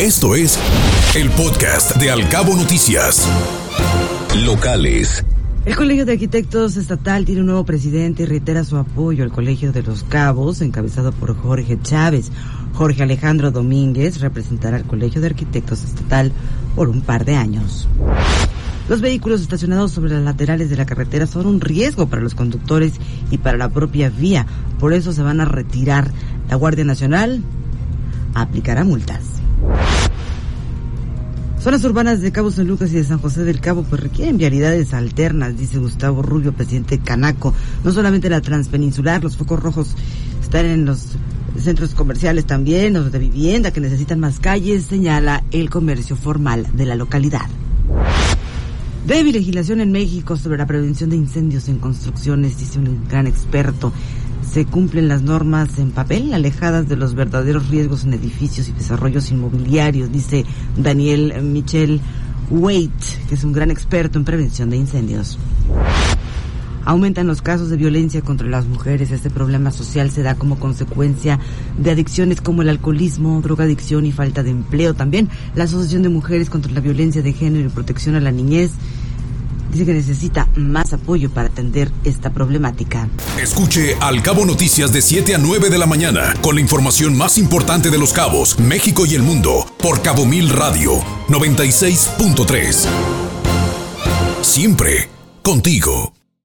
Esto es el podcast de Alcabo Noticias. Locales. El Colegio de Arquitectos Estatal tiene un nuevo presidente y reitera su apoyo al Colegio de los Cabos, encabezado por Jorge Chávez. Jorge Alejandro Domínguez representará al Colegio de Arquitectos Estatal por un par de años. Los vehículos estacionados sobre las laterales de la carretera son un riesgo para los conductores y para la propia vía. Por eso se van a retirar. La Guardia Nacional aplicará multas. Zonas urbanas de Cabo San Lucas y de San José del Cabo pues requieren vialidades alternas, dice Gustavo Rubio, presidente Canaco. No solamente la transpeninsular, los focos rojos están en los centros comerciales también, los de vivienda que necesitan más calles, señala el comercio formal de la localidad. Débil legislación en México sobre la prevención de incendios en construcciones, dice un gran experto se cumplen las normas en papel, alejadas de los verdaderos riesgos en edificios y desarrollos inmobiliarios, dice Daniel Michel Wait, que es un gran experto en prevención de incendios. Aumentan los casos de violencia contra las mujeres. Este problema social se da como consecuencia de adicciones como el alcoholismo, drogadicción y falta de empleo. También la Asociación de Mujeres contra la Violencia de Género y Protección a la Niñez dice que necesita más apoyo para atender esta problemática. Escuche Al Cabo Noticias de 7 a 9 de la mañana con la información más importante de los cabos, México y el mundo por Cabo Mil Radio 96.3. Siempre contigo.